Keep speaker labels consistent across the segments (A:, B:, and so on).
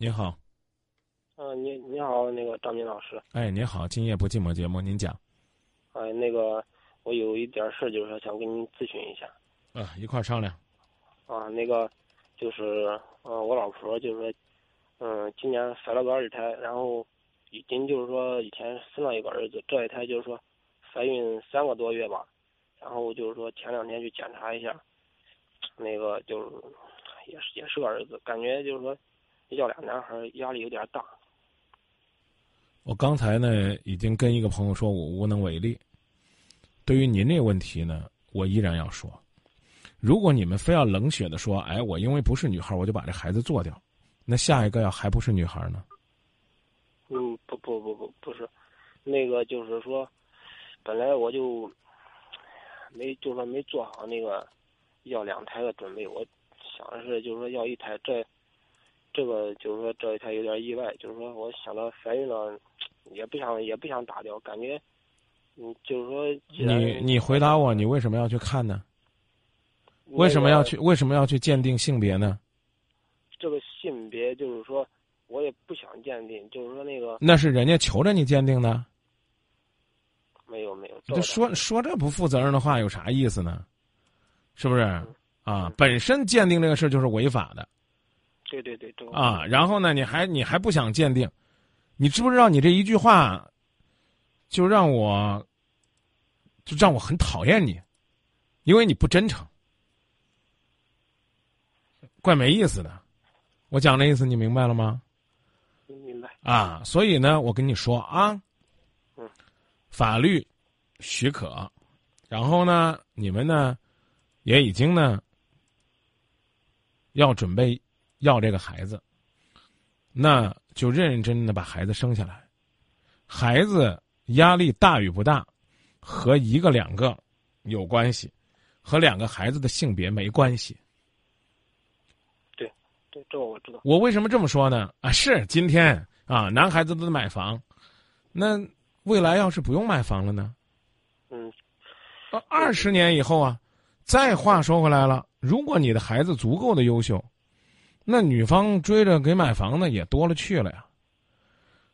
A: 您好，
B: 嗯，你你好，那个张明老师。
A: 哎，您好，今夜不寂寞节目，您讲。
B: 哎，那个我有一点事，就是说想跟您咨询一下。
A: 啊，一块儿商量。
B: 啊，那个就是嗯，我老婆就是说，嗯，今年怀了个二胎，然后已经就是说以前生了一个儿子，这一胎就是说怀孕三个多月吧，然后就是说前两天去检查一下，那个就是也是也是个儿子，感觉就是说要俩男孩压力有点大。
A: 我刚才呢已经跟一个朋友说我无能为力。对于您这个问题呢，我依然要说，如果你们非要冷血的说，哎，我因为不是女孩，我就把这孩子做掉，那下一个要还不是女孩呢？
B: 嗯，不不不不不是，那个就是说，本来我就没就说没做好那个要两胎的准备，我想的是就是说要一胎，这这个就是说这一胎有点意外，就是说我想到怀孕了，也不想也不想打掉，感觉。嗯，就是说，
A: 你你回答我，你为什么要去看呢？为什么要去？为什么要去鉴定性别呢？
B: 这个性别就是说，我也不想鉴定，就是说那个。
A: 那是人家求着你鉴定的。
B: 没有没有。
A: 这说说这不负责任的话有啥意思呢？是不是啊？本身鉴定这个事就是违法的。
B: 对对对，
A: 啊，然后呢，你还你还不想鉴定？你知不知道你这一句话，就让我。就让我很讨厌你，因为你不真诚，怪没意思的。我讲的意思你明白了吗？
B: 明白。
A: 啊，所以呢，我跟你说啊，
B: 嗯，
A: 法律许可，然后呢，你们呢也已经呢要准备要这个孩子，那就认认真真的把孩子生下来。孩子压力大与不大？和一个两个有关系，和两个孩子的性别没关系。
B: 对，对，这我知道。
A: 我为什么这么说呢？啊，是今天啊，男孩子都得买房，那未来要是不用买房了呢？
B: 嗯，
A: 二十年以后啊，再话说回来了，如果你的孩子足够的优秀，那女方追着给买房的也多了去了呀。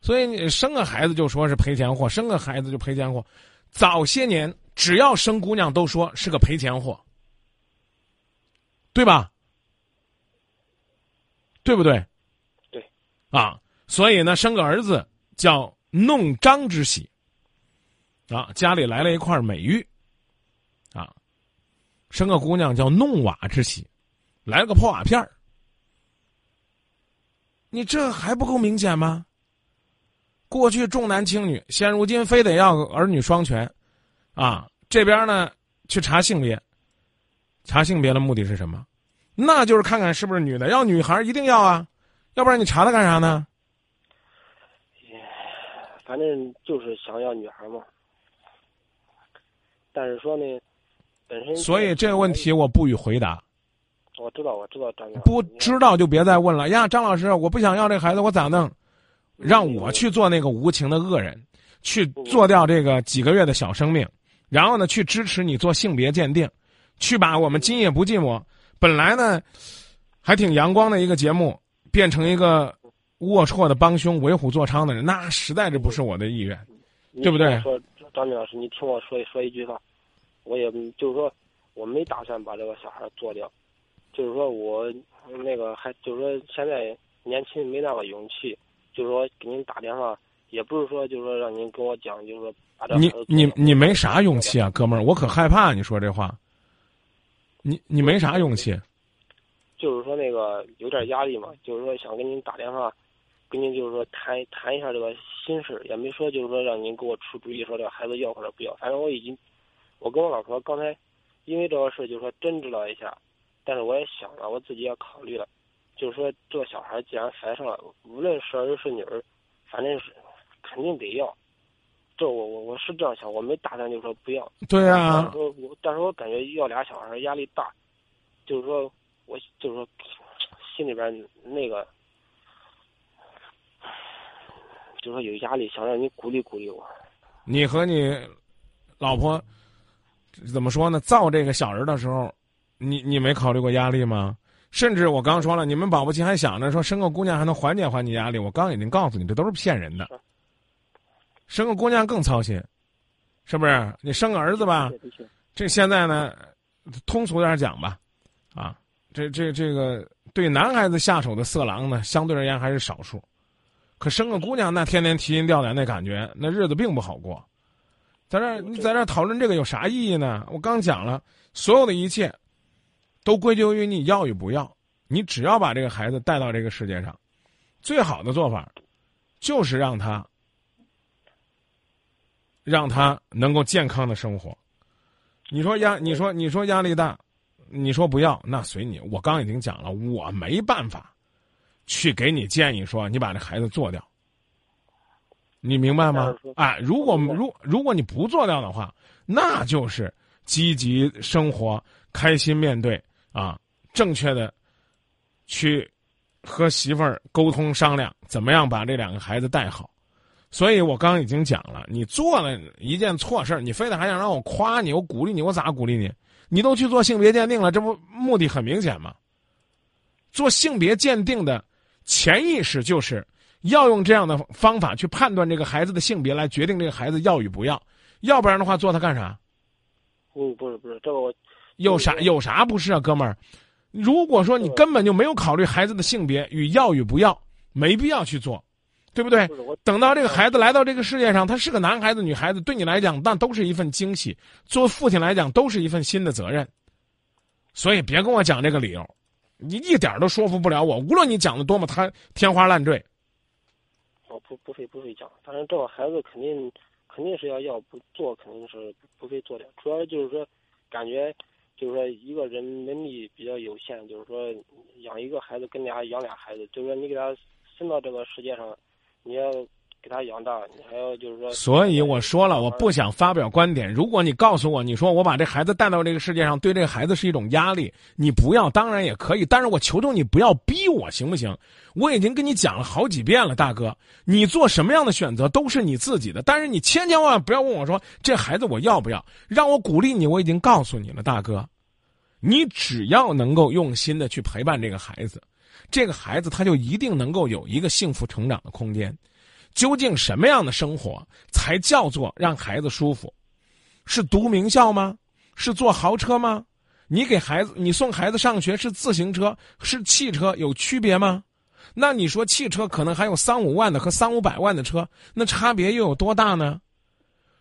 A: 所以你生个孩子就说是赔钱货，生个孩子就赔钱货。早些年，只要生姑娘都说是个赔钱货，对吧？对不对？
B: 对，
A: 啊，所以呢，生个儿子叫弄璋之喜，啊，家里来了一块美玉，啊，生个姑娘叫弄瓦之喜，来了个破瓦片儿，你这还不够明显吗？过去重男轻女，现如今非得要儿女双全，啊，这边呢去查性别，查性别的目的是什么？那就是看看是不是女的，要女孩一定要啊，要不然你查它干啥呢？
B: 反正就是想要女孩嘛。但是说呢，本身
A: 所以这个问题我不予回答。
B: 我知道，我知道，张
A: 不知道就别再问了呀，张老师，我不想要这孩子，我咋弄？让我去做那个无情的恶人，去做掉这个几个月的小生命，然后呢，去支持你做性别鉴定，去把我们今夜不寂寞本来呢还挺阳光的一个节目，变成一个龌龊的帮凶、为虎作伥的人，那实在是不是我的意愿，对不对？
B: 说张明老师，你听我说一说一句话，我也就是说，我没打算把这个小孩做掉，就是说我那个还就是说现在年轻没那个勇气。就是说给您打电话，也不是说就是说让您跟我讲，就是说把这
A: 你你你没啥勇气啊，哥们儿，我可害怕你说这话。你你没啥勇气。
B: 就是说那个有点压力嘛，就是说想跟您打电话，跟您就是说谈谈一下这个心事，也没说就是说让您给我出主意，说这个孩子要或者不要。反正我已经，我跟我老婆刚才因为这个事就是说争执了一下，但是我也想了，我自己也考虑了。就是说，这个小孩既然怀上了，无论是儿是女儿，反正是肯定得要。这我我我是这样想，我没打算就说不要。
A: 对啊。
B: 说我，但是我感觉要俩小孩压力大，就是说，我就是说，心里边那个，就是说有压力，想让你鼓励鼓励我。
A: 你和你老婆怎么说呢？造这个小人的时候，你你没考虑过压力吗？甚至我刚说了，你们保不齐还想着说生个姑娘还能缓解缓解压力。我刚已经告诉你，这都是骗人的。生个姑娘更操心，是不是？你生个儿子吧，这现在呢，通俗点讲吧，啊，这这这个对男孩子下手的色狼呢，相对而言还是少数。可生个姑娘，那天天提心吊胆那感觉，那日子并不好过。在这你在这讨论这个有啥意义呢？我刚讲了，所有的一切。都归咎于你要与不要，你只要把这个孩子带到这个世界上，最好的做法，就是让他，让他能够健康的生活。你说压，你说你说压力大，你说不要，那随你。我刚已经讲了，我没办法，去给你建议说你把这孩子做掉，你明白吗？啊，如果如如果你不做掉的话，那就是积极生活，开心面对。啊，正确的去和媳妇儿沟通商量，怎么样把这两个孩子带好。所以我刚刚已经讲了，你做了一件错事儿你非得还想让我夸你，我鼓励你，我咋鼓励你？你都去做性别鉴定了，这不目的很明显吗？做性别鉴定的潜意识就是要用这样的方法去判断这个孩子的性别，来决定这个孩子要与不要。要不然的话，做他干啥？
B: 嗯，不是不是，这个我。
A: 有啥有啥不是啊，哥们儿？如果说你根本就没有考虑孩子的性别与要与不要，没必要去做，对不对？等到这个孩子来到这个世界上，他是个男孩子、女孩子，对你来讲那都是一份惊喜，做父亲来讲都是一份新的责任。所以别跟我讲这个理由，你一点都说服不了我。无论你讲的多么他天花乱坠，
B: 我不不会不会讲，反正这个孩子肯定肯定是要要不做，肯定是不会做掉。主要就是说感觉。就是说，一个人能力比较有限，就是说养一个孩子跟俩养俩孩子，就是说你给他生到这个世界上，你要给他养大，你还要就是说。
A: 所以我说了，我不想发表观点。如果你告诉我，你说我把这孩子带到这个世界上，对这个孩子是一种压力，你不要，当然也可以，但是我求求你不要逼我，行不行？我已经跟你讲了好几遍了，大哥，你做什么样的选择都是你自己的，但是你千千万万不要问我说这孩子我要不要，让我鼓励你，我已经告诉你了，大哥。你只要能够用心的去陪伴这个孩子，这个孩子他就一定能够有一个幸福成长的空间。究竟什么样的生活才叫做让孩子舒服？是读名校吗？是坐豪车吗？你给孩子，你送孩子上学是自行车是汽车有区别吗？那你说汽车可能还有三五万的和三五百万的车，那差别又有多大呢？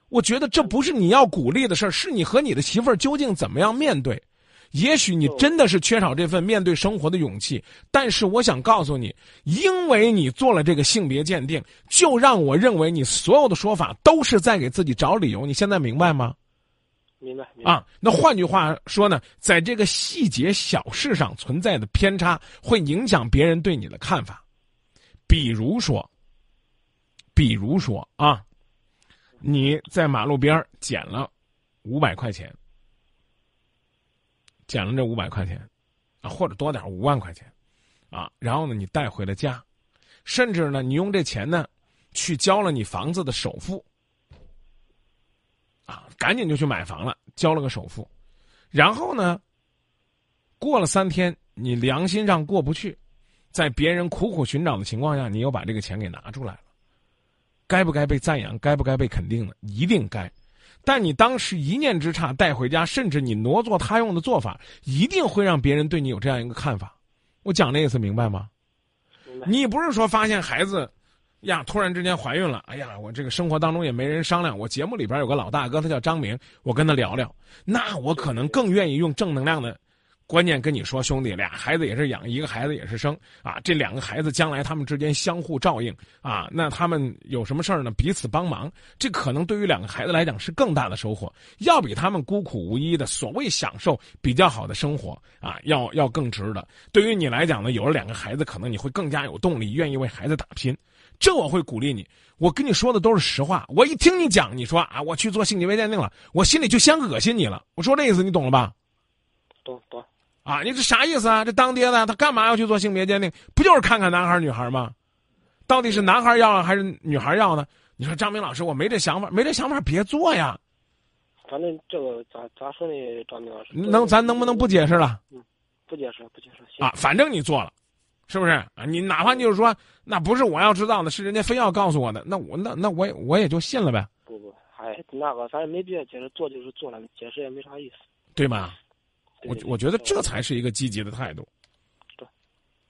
A: 我觉得这不是你要鼓励的事儿，是你和你的媳妇儿究竟怎么样面对。也许你真的是缺少这份面对生活的勇气，但是我想告诉你，因为你做了这个性别鉴定，就让我认为你所有的说法都是在给自己找理由。你现在明白吗？
B: 明白。
A: 啊，那换句话说呢，在这个细节小事上存在的偏差，会影响别人对你的看法。比如说，比如说啊，你在马路边捡了五百块钱。捡了这五百块钱，啊，或者多点五万块钱，啊，然后呢，你带回了家，甚至呢，你用这钱呢，去交了你房子的首付，啊，赶紧就去买房了，交了个首付，然后呢，过了三天，你良心上过不去，在别人苦苦寻找的情况下，你又把这个钱给拿出来了，该不该被赞扬？该不该被肯定呢？一定该。但你当时一念之差带回家，甚至你挪作他用的做法，一定会让别人对你有这样一个看法。我讲的意思明白吗？你不是说发现孩子呀突然之间怀孕了？哎呀，我这个生活当中也没人商量。我节目里边有个老大哥，他叫张明，我跟他聊聊，那我可能更愿意用正能量的。关键跟你说，兄弟，俩孩子也是养，一个孩子也是生啊。这两个孩子将来他们之间相互照应啊，那他们有什么事儿呢？彼此帮忙，这可能对于两个孩子来讲是更大的收获，要比他们孤苦无依的所谓享受比较好的生活啊，要要更值得。对于你来讲呢，有了两个孩子，可能你会更加有动力，愿意为孩子打拼。这我会鼓励你。我跟你说的都是实话。我一听你讲，你说啊，我去做性行为鉴定了，我心里就先恶心你了。我说这意思你懂了吧？
B: 懂懂。
A: 啊，你这啥意思啊？这当爹的他干嘛要去做性别鉴定？不就是看看男孩女孩吗？到底是男孩要还是女孩要呢？你说张明老师，我没这想法，没这想法别做呀。
B: 反正这个咋咋说呢，张明老师？
A: 能咱能不能不解释了？
B: 嗯，不解释，不解释。
A: 啊，反正你做了，是不是啊？你哪怕就是说，那不是我要知道的，是人家非要告诉我的，那我那那我也我也就信了呗，
B: 不不，哎，那个反正没必要解释，做就是做了，解释也没啥意思。
A: 对吧？我我觉得这才是一个积极的态度。
B: 对，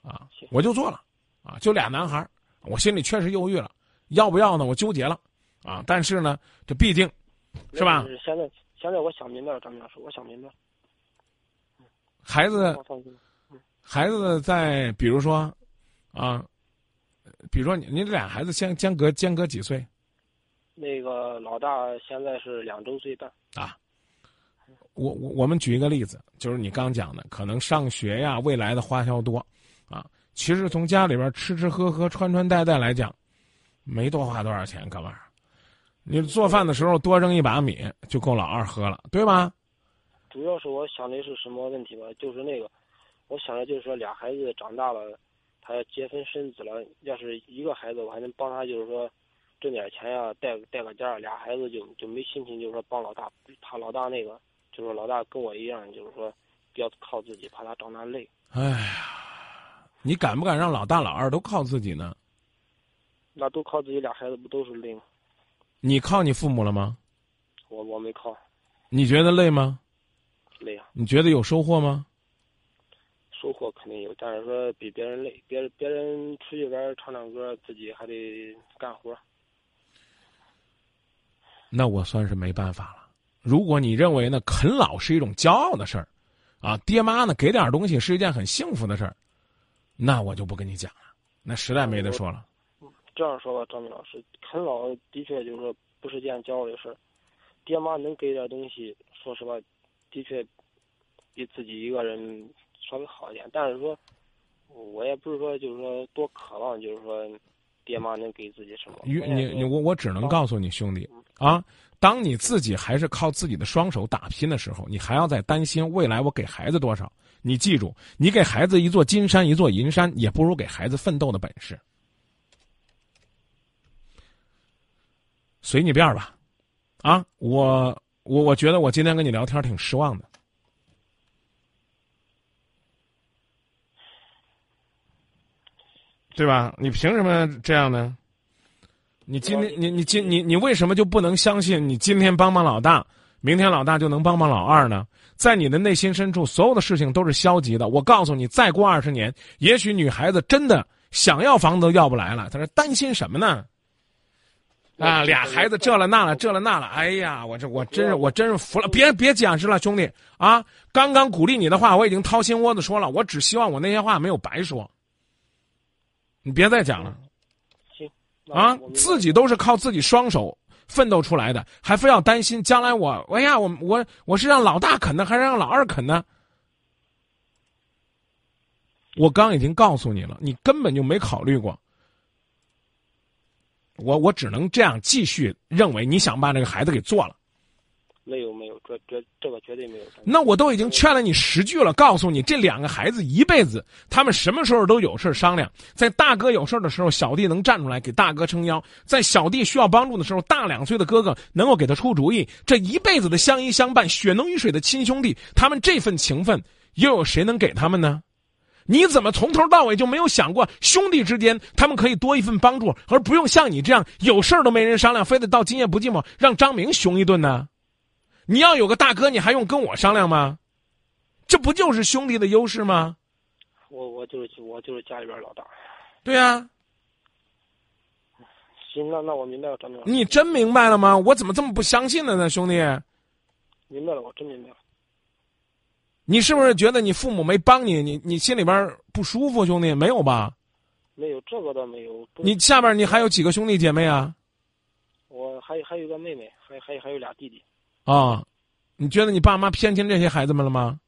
A: 啊
B: 行，
A: 我就做了，啊，就俩男孩儿我心里确实犹豫了，要不要呢？我纠结了，啊，但是呢，这毕竟，是吧？
B: 现在现在我想明白了，张明老师，我想明白了，
A: 孩子。孩子在比如说，啊，比如说你你这俩孩子相间隔间隔几岁
B: 那个老大现在是两周岁半，
A: 啊？我我我们举一个例子，就是你刚讲的，可能上学呀，未来的花销多，啊，其实从家里边吃吃喝喝、穿穿戴戴来讲，没多花多少钱，哥们儿。你做饭的时候多扔一把米就够老二喝了，对吧？
B: 主要是我想的是什么问题吧？就是那个，我想的就是说俩孩子长大了，他要结婚生子了，要是一个孩子，我还能帮他，就是说挣点钱呀，带带个家。俩孩子就就没心情，就是说帮老大，怕老大那个，就是老大跟我一样，就是说比较靠自己，怕他长大累。
A: 哎呀，你敢不敢让老大老二都靠自己呢？
B: 那都靠自己，俩孩子不都是累吗？
A: 你靠你父母了吗？
B: 我我没靠，
A: 你觉得累吗？
B: 累啊，
A: 你觉得有收获吗？
B: 收获肯定有，但是说比别人累，别人别人出去玩唱唱歌，自己还得干活。
A: 那我算是没办法了。如果你认为呢啃老是一种骄傲的事儿，啊，爹妈呢给点东西是一件很幸福的事儿，那我就不跟你讲了，那实在没得说了。
B: 这样说吧，张明老师，啃老的确就是说不是件骄傲的事儿。爹妈能给点东西，说实话，的确比自己一个人稍微好一点。但是说，我也不是说就是说多渴望，就是说爹妈能给自己什么。
A: 你你我我只能告诉你兄弟啊，当你自己还是靠自己的双手打拼的时候，你还要在担心未来我给孩子多少。你记住，你给孩子一座金山一座银山，也不如给孩子奋斗的本事。随你便儿吧，啊，我我我觉得我今天跟你聊天挺失望的，对吧？你凭什么这样呢？你今天你你今你你为什么就不能相信你今天帮帮老大，明天老大就能帮帮老二呢？在你的内心深处，所有的事情都是消极的。我告诉你，再过二十年，也许女孩子真的想要房子都要不来了。她说担心什么呢？啊，俩孩子这了那了这了那了，哎呀，我这我真是我真是服了！别别解释了，兄弟啊！刚刚鼓励你的话，我已经掏心窝子说了，我只希望我那些话没有白说。你别再讲了
B: 行
A: 啊自己都是靠自己双手奋斗出来的，还非要担心将来我，哎呀，我我我是让老大啃呢，还是让老二啃呢？我刚已经告诉你了，你根本就没考虑过。我我只能这样继续认为你想把这个孩子给做了。
B: 没有没有，这这这个绝对没有。
A: 那我都已经劝了你十句了，告诉你这两个孩子一辈子，他们什么时候都有事商量。在大哥有事的时候，小弟能站出来给大哥撑腰；在小弟需要帮助的时候，大两岁的哥哥能够给他出主意。这一辈子的相依相伴、血浓于水的亲兄弟，他们这份情分，又有谁能给他们呢？你怎么从头到尾就没有想过兄弟之间他们可以多一份帮助，而不用像你这样有事儿都没人商量，非得到今夜不寂寞让张明凶一顿呢？你要有个大哥，你还用跟我商量吗？这不就是兄弟的优势吗？
B: 我我就是我就是家里边老大。
A: 对呀、
B: 行，那那我明白了，张明，
A: 你真明白了吗？我怎么这么不相信呢呢，兄弟？
B: 明白了，我真明白了。
A: 你是不是觉得你父母没帮你，你你心里边不舒服，兄弟？没有吧？
B: 没有这个倒没有。
A: 你下边你还有几个兄弟姐妹啊？
B: 我还有还有一个妹妹，还还还有俩弟弟。
A: 啊，你觉得你爸妈偏心这些孩子们了吗？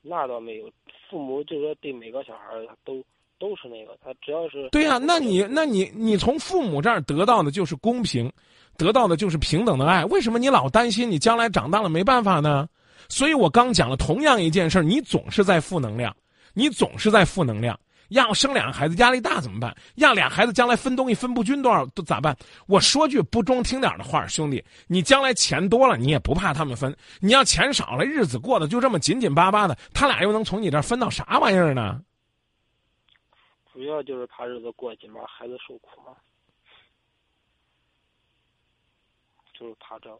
B: 那倒没有，父母就说对每个小孩儿他都都是那个，他只要是
A: 对呀、那你那你你从父母这儿得到的就是公平，得到的就是平等的爱。为什么你老担心你将来长大了没办法呢？所以我刚讲了，同样一件事儿，你总是在负能量，你总是在负能量。要，生两个孩子压力大怎么办？要，俩孩子将来分东西分不均多少都咋办？我说句不中听点的话，兄弟，你将来钱多了，你也不怕他们分；你要钱少了，日子过得就这么紧紧巴巴的，他俩又能从你这分到啥玩意儿呢？
B: 主要就是怕日子过紧吧，孩子受苦嘛，就是怕这。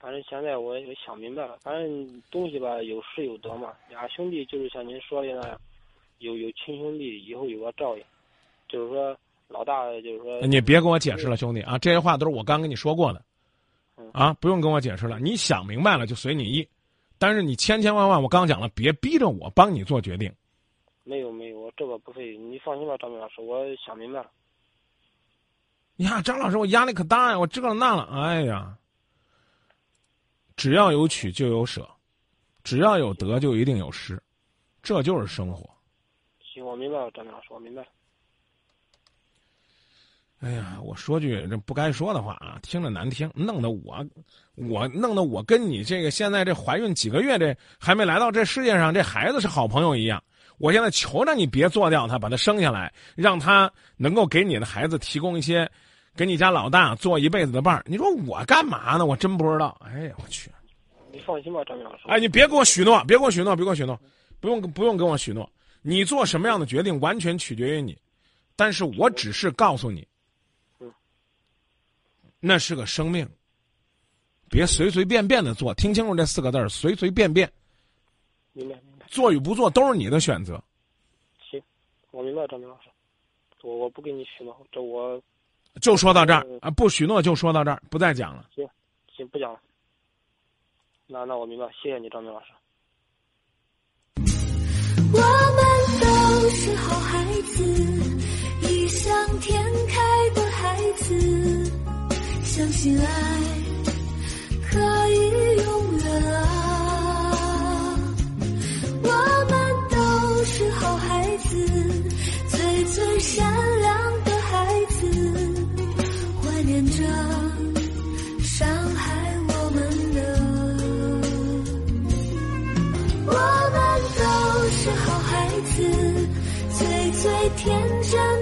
B: 反正现在我也想明白了，反正东西吧有失有得嘛。俩兄弟就是像您说的那样，有有亲兄弟，以后有个照应。就是说，老大就是说，
A: 你别跟我解释了，兄弟啊，这些话都是我刚跟你说过的，啊，不用跟我解释了。你想明白了就随你意，但是你千千万万，我刚讲了，别逼着我帮你做决定。
B: 没有没有，我这个不会，你放心吧，张明老师，我想明白了。
A: 呀，张老师，我压力可大呀，我这个那了，哎呀，只要有取就有舍，只要有得就一定有失，这就是生活。
B: 行，我明白了，张明老师，我明白了。
A: 哎呀，我说句这不该说的话啊，听着难听，弄得我，我弄得我跟你这个现在这怀孕几个月这还没来到这世界上这孩子是好朋友一样。我现在求着你别做掉他，把他生下来，让他能够给你的孩子提供一些，给你家老大做一辈子的伴儿。你说我干嘛呢？我真不知道。哎呀，我去！
B: 你放心吧，张明老师。
A: 哎，你别给我许诺，别给我许诺，别给我许诺，不用不用跟我许诺。你做什么样的决定，完全取决于你。但是我只是告诉你。那是个生命，别随随便便的做，听清楚这四个字儿：随随便便。
B: 明白明白。
A: 做与不做都是你的选择。
B: 行，我明白，张明老师，我我不给你许诺，这我
A: 就说到这儿啊，不许诺就说到这儿，不再讲了。
B: 行，行，不讲了。那那我明白，谢谢你，张明老师。
C: 是好孩子，异想天开的孩子。相信爱可以永远啊！我们都是好孩子，最最善良天真